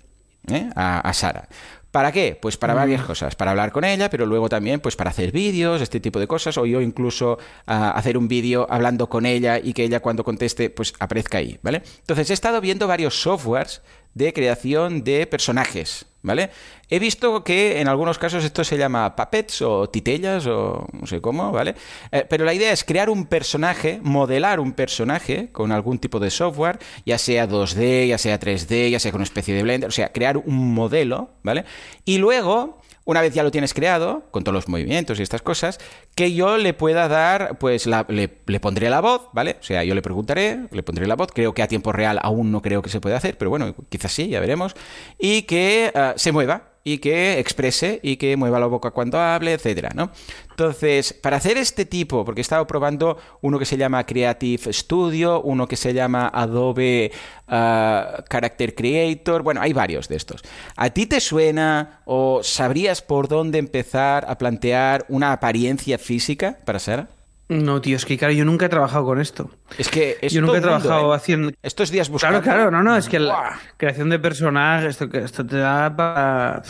¿eh? a, a Sara. ¿Para qué? Pues para varias cosas. Para hablar con ella, pero luego también pues para hacer vídeos, este tipo de cosas, o yo incluso ah, hacer un vídeo hablando con ella y que ella cuando conteste pues aparezca ahí, ¿vale? Entonces he estado viendo varios softwares de creación de personajes, ¿vale? He visto que en algunos casos esto se llama puppets o titellas o no sé cómo, ¿vale? Eh, pero la idea es crear un personaje, modelar un personaje con algún tipo de software, ya sea 2D, ya sea 3D, ya sea con una especie de Blender, o sea, crear un modelo, ¿vale? Y luego una vez ya lo tienes creado, con todos los movimientos y estas cosas, que yo le pueda dar, pues la- le, pondré la voz, ¿vale? O sea, yo le preguntaré, le pondré la voz, creo que a tiempo real aún no creo que se pueda hacer, pero bueno, quizás sí, ya veremos, y que ah, se mueva y que exprese y que mueva la boca cuando hable, etcétera, ¿no? Entonces, para hacer este tipo, porque he estado probando uno que se llama Creative Studio, uno que se llama Adobe ah, Character Creator, bueno, hay varios de estos. ¿A ti te suena o sabrías por dónde empezar a plantear una apariencia física para Sara? No, tío, es que claro, yo nunca he trabajado con esto. Es que es yo nunca he mundo, trabajado ¿eh? haciendo. Estos días buscando... Claro, claro, no, no, es que la creación de personajes, esto, esto te da para.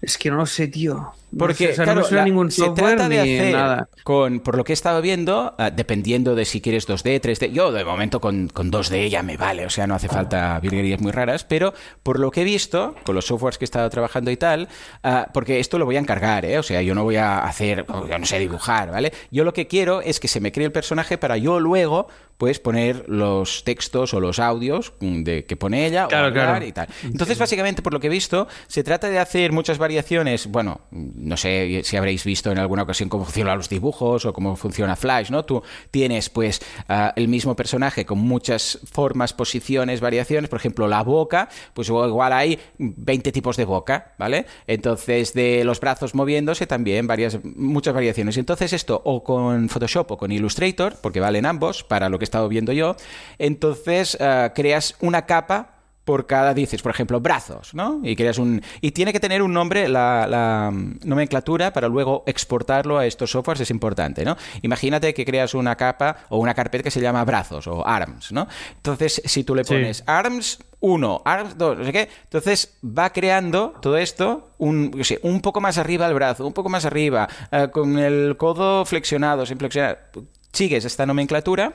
Es que no lo sé, tío. Porque, sé, o sea, claro, no la- ningún se trata de hacer, nada. con, por lo que he estado viendo, ah, dependiendo de si quieres 2D, 3D, yo de momento con, con 2D ya me vale, o sea, no hace falta virguerías muy raras, pero por lo que he visto, con los softwares que he estado trabajando y tal, ah, porque esto lo voy a encargar, ¿eh? o sea, yo no voy a hacer, yo no sé dibujar, ¿vale? Yo lo que quiero es que se me cree el personaje para yo luego, pues, poner los textos o los audios mm, de, que pone ella Claro, o claro. y tal. Entonces, básicamente, por lo que he visto, se trata de hacer muchas variaciones. Bueno, no sé si habréis visto en alguna ocasión cómo funcionan los dibujos o cómo funciona Flash, ¿no? Tú tienes, pues, ah, el mismo personaje con muchas formas, posiciones, variaciones. Por ejemplo, la boca, pues igual hay 20 tipos de boca, ¿vale? Entonces, de los brazos moviéndose también varias, muchas variaciones. Entonces, esto o con Photoshop o con Illustrator, porque valen ambos, para lo que he estado viendo yo, entonces ah, creas una capa por cada, dices, por ejemplo, brazos, ¿no? Y creas un. Y tiene que tener un nombre, la, la, nomenclatura, para luego exportarlo a estos softwares, es importante, ¿no? Imagínate que creas una capa o una carpeta que se llama brazos o arms, ¿no? Entonces, si tú le Sí. pones arms 1, arms 2, no sé qué, entonces va creando todo esto un, yo sé, un poco más arriba el brazo, un poco más arriba, eh, con el codo flexionado, sin flexionar sigues esta nomenclatura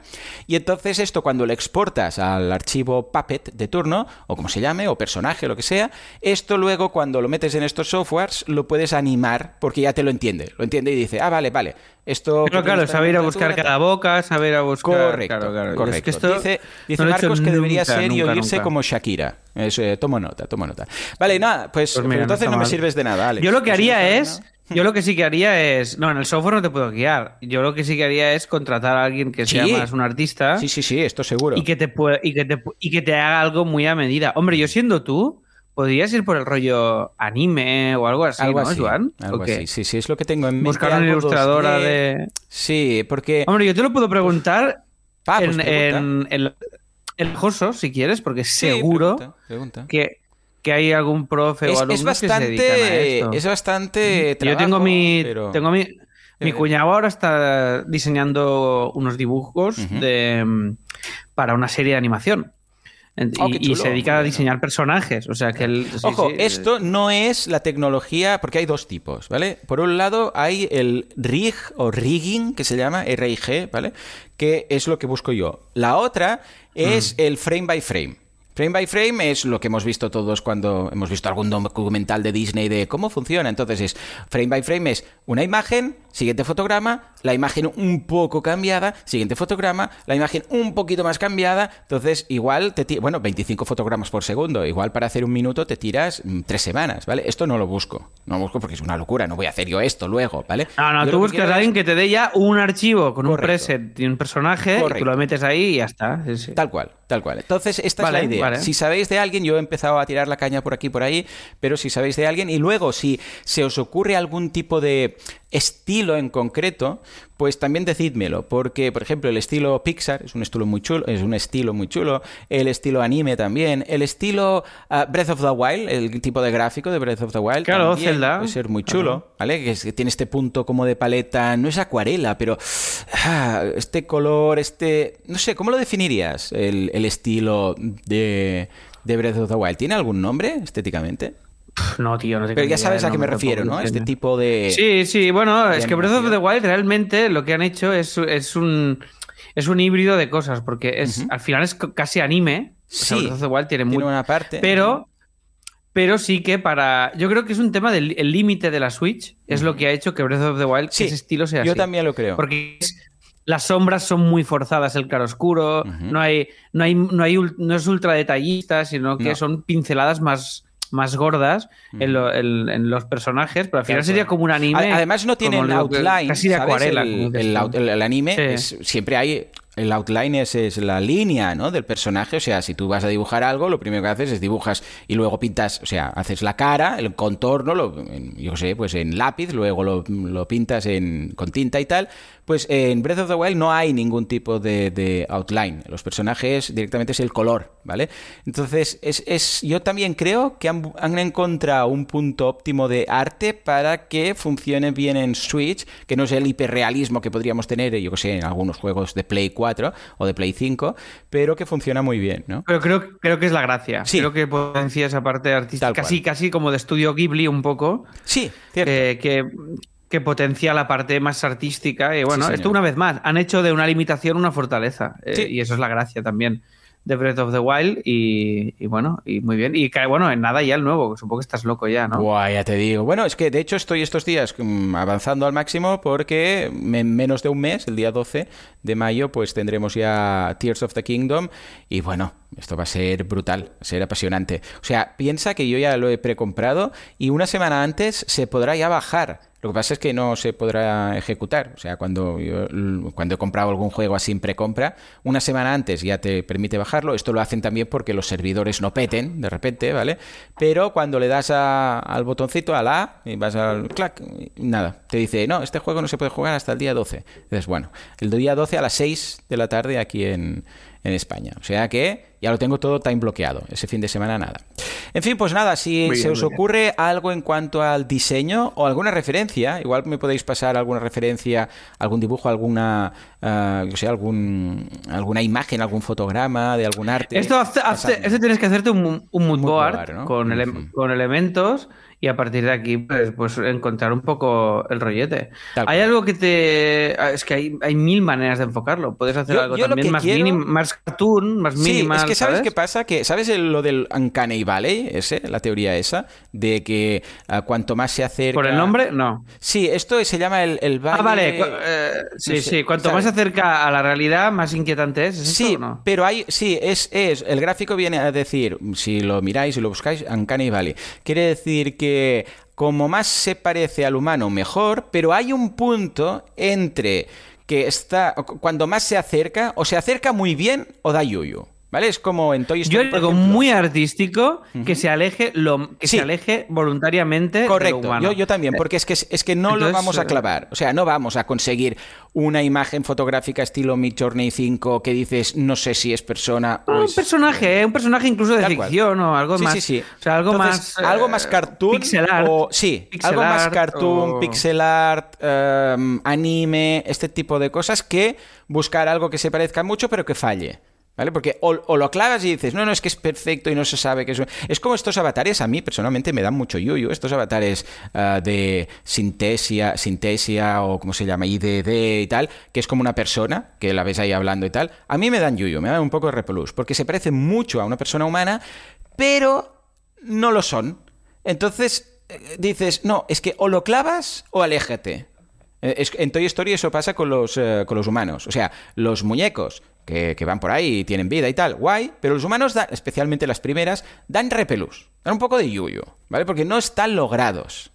y entonces esto cuando lo exportas al archivo Puppet de turno o como se llame o personaje lo que sea esto luego cuando lo metes en estos softwares lo puedes animar porque ya te lo entiende lo entiende y dice ah vale vale esto Pero claro, saber a buscar tal". cada boca, saber a buscar. Correcto, Claro, claro. correcto. Es que esto dice dice no lo he hecho Marcos que debería nunca, ser y oírse nunca. como Shakira. Eso, eh, tomo nota, tomo nota. Vale, nada, pues, Pues mira, entonces no, me sirves de nada, Alex. Yo lo que ¿No sirves haría es. nada? Yo lo que sí que haría es. No, en el software no te puedo guiar. Yo lo que sí que haría es contratar a alguien que sea más un artista Sí, sí, sí, esto seguro. y que te pueda- y que te y que te haga algo muy a medida. Hombre, yo siendo tú, podrías ir por el rollo anime o algo así, algo ¿no, así, Joan? Sí, sí, es lo que tengo en mente. Buscar una ilustradora 2D. de. Sí, porque... Hombre, yo te lo puedo preguntar Ah, pues en, pregunta. en, en el Joso, si quieres, porque Sí, seguro pregunta, pregunta. que, que hay algún profe o Es, alumnos es que se dedican a bastante, esto. es bastante Yo trabajo, tengo mi, pero- tengo mi, mi Eh, cuñado ahora está diseñando unos dibujos de, para una serie de animación. Oh, y, se dedica a diseñar personajes. O sea que él. sí, Ojo, sí, esto no es la tecnología, porque hay dos tipos, ¿vale? Por un lado hay el rig o rigging, que se llama RIG, ¿vale? Que es lo que busco yo. La otra es Mm. el frame by frame. Frame by frame es lo que hemos visto todos cuando hemos visto algún documental de Disney de cómo funciona. Entonces es frame by frame es una imagen, siguiente fotograma, la imagen un poco cambiada, siguiente fotograma, la imagen un poquito más cambiada. Entonces igual te bueno 25 fotogramas por segundo. Igual para hacer un minuto te tiras mm, tres semanas, ¿vale? Esto no lo busco, no lo busco porque es una locura. No voy a hacer yo esto luego, ¿vale? No, no, Yo tú buscas a alguien es- que te dé ya un archivo con un preset y un personaje y tú lo metes ahí y ya está. Sí, sí. Tal cual, tal cual. Entonces, esta Vale, es la idea. Si sabéis de alguien, yo he empezado a tirar la caña por aquí por ahí, pero si sabéis de alguien, y luego si se os ocurre algún tipo de estilo en concreto, pues también decídmelo, porque por ejemplo el estilo Pixar es un estilo muy chulo, es un estilo muy chulo, el estilo anime también, el estilo ah, Breath of the Wild, el tipo de gráfico de Breath of the Wild, Claro, también Zelda. puede ser muy chulo, ¿vale? Que, es- que tiene este punto como de paleta, no es acuarela, pero ah, este color, este, no sé, ¿cómo lo definirías el, el estilo de, de Breath of the Wild? ¿Tiene algún nombre estéticamente? No, tío, no tengo Pero ya sabes a qué me refiero, ¿no? Este sé. tipo de... Sí, sí, bueno, es que Breath of the. Wild realmente lo que han hecho es, es un es un híbrido de cosas, porque es al final es casi anime. O sea, Sí, Breath of the Wild tiene, Tiene muy- una parte... pero pero sí que para yo creo que es un tema del el límite de la Switch es lo que ha hecho que Breath of the Wild que Sí, ese estilo sea yo así. también lo creo. Porque es- las sombras son muy forzadas, el claroscuro, Ujú. no hay no hay no hay no es ultra detallista, sino que No. son pinceladas más más gordas en, lo- en- en los personajes, pero al final Claro, sería como un anime. Además no tiene como el lo- outline. Casi de acuarela. El, anime Sí. es- siempre hay. El outline es, es la línea ¿no? del personaje. O sea, si tú vas a dibujar algo, lo primero que haces es dibujas y luego pintas, o sea, haces la cara, el contorno, lo, en- yo sé, pues en lápiz, luego lo, lo pintas en, con tinta y tal. Pues en Breath of the Wild no hay ningún tipo de, de outline. Los personajes directamente es el color, ¿vale? Entonces, es, es, yo también creo que han, han encontrado un punto óptimo de arte para que funcione bien en Switch, que no es el hiperrealismo que podríamos tener, yo que sé, en algunos juegos de Play 4 o de Play 5, pero que funciona muy bien, ¿no? Pero creo, creo que es la gracia. Sí. Creo que potencia esa parte artística, casi, casi como de estudio Ghibli un poco, Sí, cierto. eh, que, que potencia la parte más artística. Y bueno, señor. esto una vez más, han hecho de una limitación una fortaleza. eh. Y eso es la gracia también de Breath of the Wild. Y, y bueno, y muy bien. Y que, bueno, en nada ya el nuevo, supongo que estás loco ya, ¿no? Buah, ya te digo. Bueno, es que de hecho estoy estos días mm, avanzando al máximo porque en menos de un mes, el día 12 de mayo, pues tendremos ya Tears of the Kingdom y bueno, esto va a ser brutal, va a ser apasionante. O sea, piensa que yo ya lo he precomprado y una semana antes se podrá ya bajar. Lo que pasa es que no se podrá ejecutar. O sea, cuando, yo- cuando he comprado algún juego así en precompra, una semana antes ya te permite bajarlo. Esto lo hacen también porque los servidores no peten de repente, ¿vale? Pero cuando le das al botoncito, a la A, y vas al clac, nada, te dice, no, este juego no se puede jugar hasta el día 12. Entonces, bueno, el día 12 a las 6 de la tarde aquí en, en España. O sea que ya lo tengo todo time bloqueado. Ese fin de semana nada. En fin, pues nada, si se os ocurre algo en cuanto al diseño o alguna referencia, igual me podéis pasar alguna referencia, algún dibujo, alguna, ah, yo sé, algún, alguna imagen, algún fotograma de algún arte. Esto, hace- esto tienes que hacerte un, un mood mood board board, ¿no? con, ele- con elementos y a partir de aquí pues, pues encontrar un poco el rollete. Tal hay cual. algo que te... ah, Es que hay, hay mil maneras de enfocarlo. Puedes hacer Yo- algo yo también más, quiero- minim- más cartoon, más Sí, minimal, que ¿sabes, ¿sabes? qué pasa? Que ¿Sabes lo del Uncanny Valley? Ese, la teoría esa, de que ah, cuanto más se acerca... ¿Por el nombre? No. Sí, esto se llama el, el valle... Ah, vale. eh, sí, no sé, sí. Cuanto ¿sabes? más se acerca a la realidad, más inquietante es. ¿es esto Sí, no? pero hay, sí, es, es, el gráfico viene a decir, si lo miráis y lo buscáis, Uncanny Valley. Quiere decir que como más se parece al humano, mejor, pero hay un punto entre que está, cuando más se acerca, o se acerca muy bien o da yuyu. ¿Vale? Es como en Toy Yo Story. por algo ejemplo. muy artístico que se aleje lo que Sí. se aleje voluntariamente de lo Correcto, humano. yo, yo también, porque es que, es que no lo vamos a eh, clavar. O sea, no vamos a conseguir una imagen fotográfica estilo Mid Journey 5 que dices, no sé si es persona o Ah, un es- personaje, ¿eh? un personaje incluso de Tal cual. ficción o algo Sí, más. sí, sí. O sea, algo Entonces, más. algo más cartoon. Pixel art. O, sí, Pixel algo más art cartoon, o- pixel art, em, anime, este tipo de cosas que buscar algo que se parezca mucho pero que falle. ¿Vale? Porque o, lo clavas y dices, no, no, es que es perfecto y no se sabe que es... Es como estos avatares, a mí personalmente me dan mucho yuyu, estos avatares ah, de sintesia, sintesia o como se llama, IDD y tal, que es como una persona, que la ves ahí hablando y tal, a mí me dan yuyu, me dan un poco de repelús, porque se parece mucho a una persona humana, pero no lo son. Entonces eh, dices, no, es que o lo clavas o aléjate. Eh, en Toy Story eso pasa con los, eh, con los humanos. O sea, los muñecos que, van por ahí y tienen vida y tal, guay, pero los humanos, dan, especialmente las primeras, dan repelús. Dan un poco de yuyu, ¿vale? Porque no están logrados.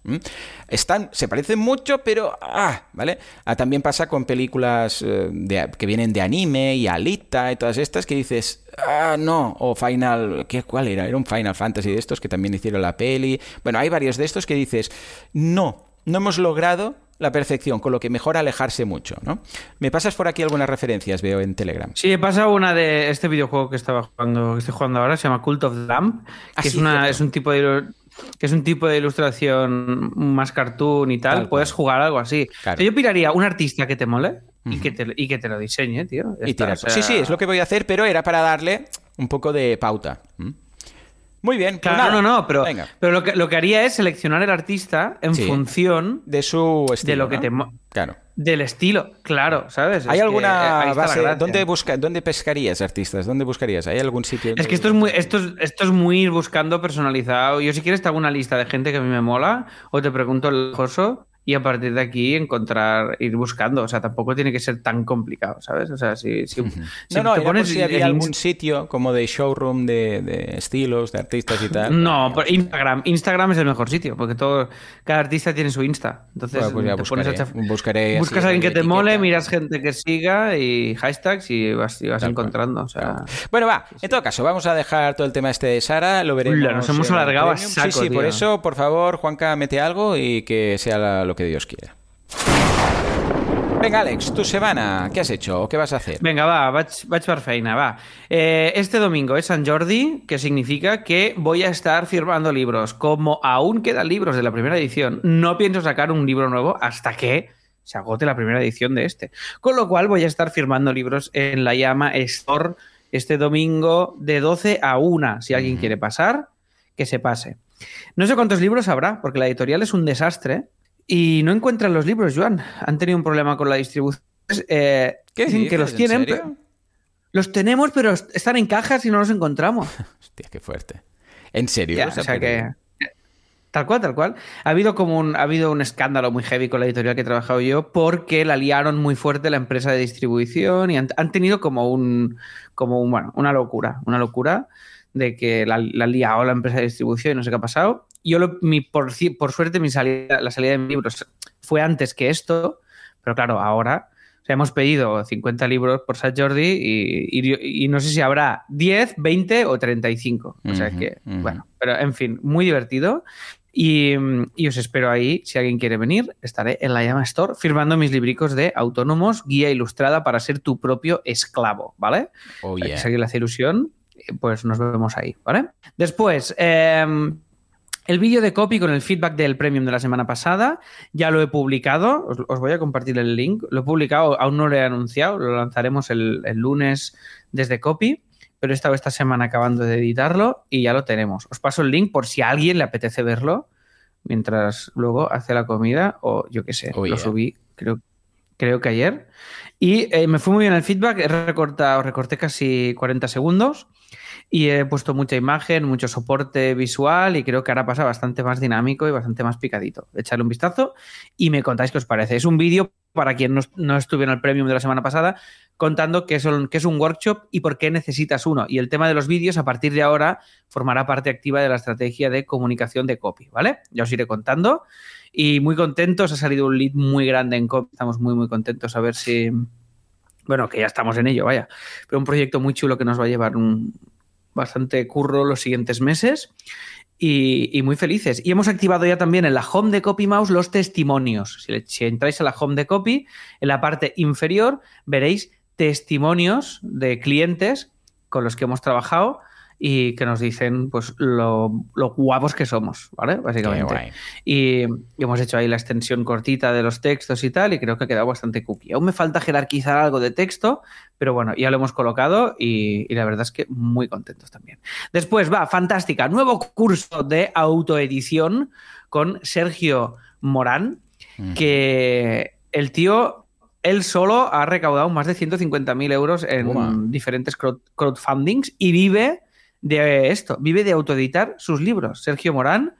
Están, se parecen mucho, pero... Ah, ¿vale? Ah, también pasa con películas eh, que vienen de anime y Alita y todas estas que dices, ah, no, o Final... ¿qué, ¿Cuál era? Era un Final Fantasy de estos que también hicieron la peli. Bueno, hay varios de estos que dices, no, no hemos logrado la perfección, con lo que mejor alejarse mucho, ¿no? Me pasas por aquí algunas referencias, veo en Telegram. Sí, he pasado una de este videojuego que estaba jugando, que estoy jugando ahora, se llama Cult of the Lamp, que Ah, es sí, una, es un tipo de que es un tipo de ilustración más cartoon y tal. Puedes jugar algo así. Claro. O sea, yo piraría un artista que te mole y, que te, y que te lo diseñe, tío. Ya Y está, tirar. o sea- Sí, sí, es lo que voy a hacer, pero era para darle un poco de pauta. ¿Mm? Muy bien. pues Claro, nada. no, no, pero, Venga. pero lo, que, lo que haría es seleccionar el artista en Sí. función De su estilo. lo que ¿no? te Claro. del estilo. Claro, ¿sabes? ¿Hay Es alguna base? ¿Dónde, busca, ¿Dónde pescarías artistas? ¿Dónde buscarías? ¿Hay algún sitio? Es que esto es muy, esto es, esto es muy ir buscando personalizado. Yo si quieres te hago una lista de gente que a mí me mola o te pregunto el joso y a partir de aquí encontrar, ir buscando. O sea, tampoco tiene que ser tan complicado, ¿sabes? O sea, si, si, no, no, te pones si había algún sitio como de showroom de, de, estilos, de artistas y tal. No, pero Instagram. Instagram es el mejor sitio porque todo, cada artista tiene su Insta. Entonces, pues ya te buscaré, pones a buscaré buscas a alguien que te mole, miras gente que siga y hashtags y vas, y vas encontrando. O sea, bueno, va. En todo caso, vamos a dejar todo el tema este de Sara. Lo veremos. Ula, nos hemos alargado a saco, Sí, sí, tío. por eso, por favor, Juanca, mete algo y que sea la, lo que Dios quiera. Venga, Alex, tu semana, ¿qué has hecho o qué vas a hacer? Venga, va, vaig, vaig per feina, va. Eh, este domingo es San Jordi, que significa que voy a estar firmando libros. Como aún quedan libros de la primera edición, no pienso sacar un libro nuevo hasta que se agote la primera edición de este. Con lo cual voy a estar firmando libros en la llama Store este domingo de 12 a 1. Si alguien quiere pasar, que se pase. No sé cuántos libros habrá, porque la editorial es un desastre. Y no encuentran los libros, Joan. Han tenido un problema con la distribución. Eh, ¿Qué dicen que los ¿En tienen. pero- Los tenemos, pero est- están en cajas y no los encontramos. Hostia, qué fuerte. ¿En serio? Ya, o sea que. Tal cual, tal cual. Ha habido como un, ha habido un escándalo muy heavy con la editorial que he trabajado yo porque la liaron muy fuerte la empresa de distribución y han, han tenido como un, como un, bueno, una locura, una locura de que la, la liado la empresa de distribución y no sé qué ha pasado. Yo, lo- mi, por, por suerte, mi salida, la salida de mis libros fue antes que esto, pero claro, ahora o sea, hemos pedido 50 libros por Sant Jordi y, y- y no sé si habrá 10, 20 o 35. O sea Ujú, que, ujú. bueno, pero en fin, muy divertido. Y, y os espero ahí. Si alguien quiere venir, estaré en la Llama Store firmando mis libricos de autónomos, guía ilustrada para ser tu propio esclavo, ¿vale? Oh, sea, que yeah. Si alguien le hace ilusión, pues nos vemos ahí, ¿vale? Después, eh, el vídeo de copy con el feedback del premium de la semana pasada ya lo he publicado. Os, os voy a compartir el link. Lo he publicado, aún no lo he anunciado. Lo lanzaremos el, el lunes desde copy. Pero he estado esta semana acabando de editarlo y ya lo tenemos. Os paso el link por si a alguien le apetece verlo mientras luego hace la comida o yo qué sé. Oh, lo yeah. subí, creo, creo que ayer. Y eh, me fue muy bien el feedback. He recortado, recorté casi 40 segundos y he puesto mucha imagen, mucho soporte visual y creo que ahora pasa bastante más dinámico y bastante más picadito. Echarle un vistazo y me contáis qué os parece. Es un vídeo para quien no, no estuvo en el premium de la semana pasada contando qué es, un, qué es un workshop y por qué necesitas uno. Y el tema de los vídeos a partir de ahora formará parte activa de la estrategia de comunicación de copy, ¿vale? Ya os iré contando y muy contentos. Ha salido un lead muy grande en copy. Estamos muy, muy contentos a ver si... Bueno, que ya estamos en ello, vaya. Pero un proyecto muy chulo que nos va a llevar un bastante curro los siguientes meses y, muy felices. Y hemos activado ya también en la home de Copy Mouse los testimonios. Si entráis a la home de Copy, en la parte inferior veréis testimonios de clientes con los que hemos trabajado y que nos dicen pues lo, lo guapos que somos, ¿vale? Básicamente. Y, y hemos hecho ahí la extensión cortita de los textos y tal, y creo que ha quedado bastante cookie. Aún me falta jerarquizar algo de texto, pero bueno, ya lo hemos colocado y, y la verdad es que muy contentos también. Después va, fantástica, nuevo curso de autoedición con Sergio Morán, que el tío, él solo ha recaudado más de 150.000 euros en diferentes crowd- crowdfundings y vive de esto, vive de autoeditar sus libros. Sergio Morán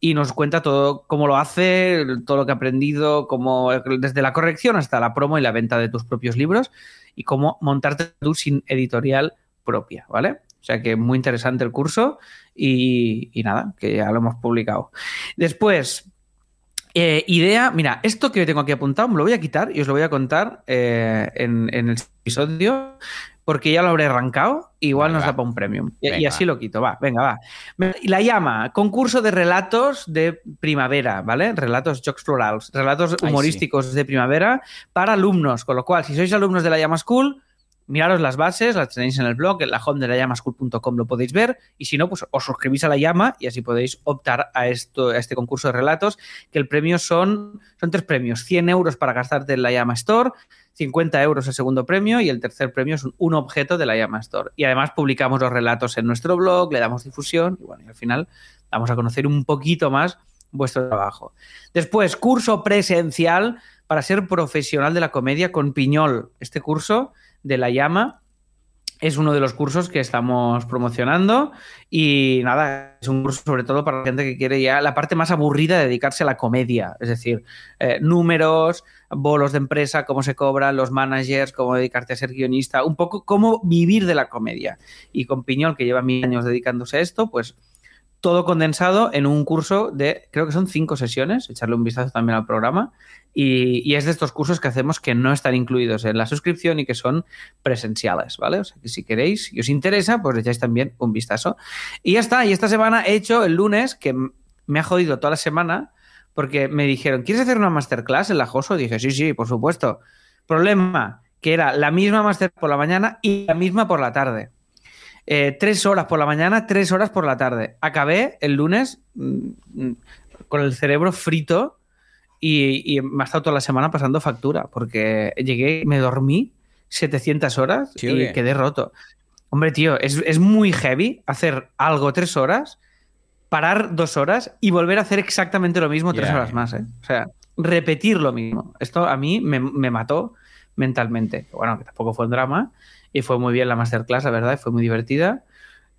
y nos cuenta todo cómo lo hace, todo lo que ha aprendido, cómo, desde la corrección hasta la promo y la venta de tus propios libros y cómo montarte tú sin editorial propia, ¿vale? O sea que muy interesante el curso y, nada, que ya lo hemos publicado. Después, eh, idea, mira, esto que tengo aquí apuntado me lo voy a quitar y os lo voy a contar eh, en, en el episodio porque ya lo habré arrancado, igual nos da para un premium. Y, Venga, y así va. lo quito, va, venga, va. Y La llama concurso de relatos de primavera, ¿vale? Relatos Jokes Florals, relatos Ay, humorísticos de primavera para alumnos. Con lo cual, si sois alumnos de la llama School, miraros las bases, las tenéis en el blog, en la home de la llamaschool.com lo podéis ver. Y si no, pues os suscribís a la llama y así podéis optar a, esto, a este concurso de relatos, que el premio son, son tres premios: 100 euros para gastarte en la llama Store. 50 euros el segundo premio y el tercer premio es un, objeto de la Llama Store. Y además publicamos los relatos en nuestro blog, le damos difusión y bueno, al final vamos a conocer un poquito más vuestro trabajo. Después, curso presencial para ser profesional de la comedia con Piñol. Este curso de la llama es uno de los cursos que estamos promocionando y nada, es un curso sobre todo para la gente que quiere ya la parte más aburrida de dedicarse a la comedia, es decir, eh, números, bolos de empresa, cómo se cobran, los managers, cómo dedicarte a ser guionista, un poco cómo vivir de la comedia. Y con Piñol, que lleva mil años dedicándose a esto, pues todo condensado en un curso de, creo que son cinco sesiones, echarle un vistazo también al programa, y, es de estos cursos que hacemos que no están incluidos en la suscripción y que son presenciales, ¿vale? O sea que si queréis, si os interesa, pues echáis también un vistazo. Y ya está, y esta semana he hecho el lunes, que me ha jodido toda la semana, porque me dijeron, ¿quieres hacer una masterclass en la JOSO? Dije, sí, sí, por supuesto. Problema, que era la misma master por la mañana y la misma por la tarde. Eh, tres horas por la mañana, tres horas por la tarde. Acabé el lunes mm, mm, con el cerebro frito y, me ha estado toda la semana pasando factura, porque llegué, me dormí 700 horas y quedé roto. Hombre, tío, es, muy heavy hacer algo tres horas, parar dos horas y volver a hacer exactamente lo mismo tres horas más. ¿eh? O sea, repetir lo mismo. Esto a mí me, mató mentalmente. Bueno, que tampoco fue un drama y fue muy bien la masterclass, la verdad, fue muy divertida.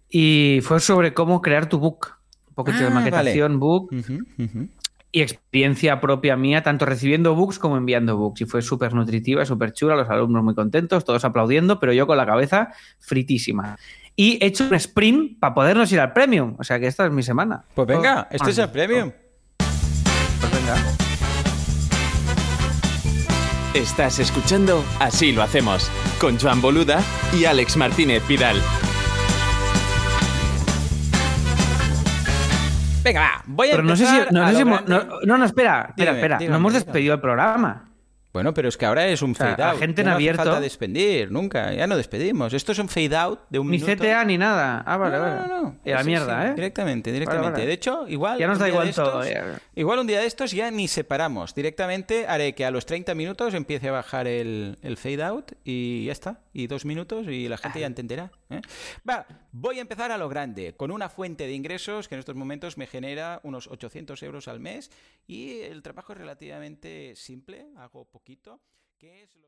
Y fue sobre cómo crear tu book. Un poquito de ah, maquetación, book y experiencia propia mía, tanto recibiendo books como enviando books. Y fue súper nutritiva, súper chula, los alumnos muy contentos, todos aplaudiendo, pero yo con la cabeza fritísima. Y he hehecho un sprint para podernos ir al premium. O sea que esta es mi semana. Pues venga, este es el premium. Pues venga. Estás escuchando Así lo hacemos, con Joan Boluda y Alex Martínez Vidal. Venga, va, voy a Pero no sé si. No, sé si no, no, espera, espera, espera. no hemos despedido el programa. Bueno, pero es que ahora es un fade out. La gente en abierto. No falta despedir, nunca. Ya no despedimos. Esto es un fade out de un ni minuto. Ni CTA ni nada. Ah, vale, vale. No, no, no. Y la mierda, ¿eh? Directamente, directamente. De hecho, igual. Ya nos da igual todo. Igual un día de estos ya ni separamos. Directamente haré que a los 30 minutos empiece a bajar el, el fade out y ya está. Y dos minutos y la gente ya entenderá. ¿eh? Va, voy a empezar a lo grande, con una fuente de ingresos que en estos momentos me genera unos 800 euros al mes y el trabajo es relativamente simple, hago poquito, que es...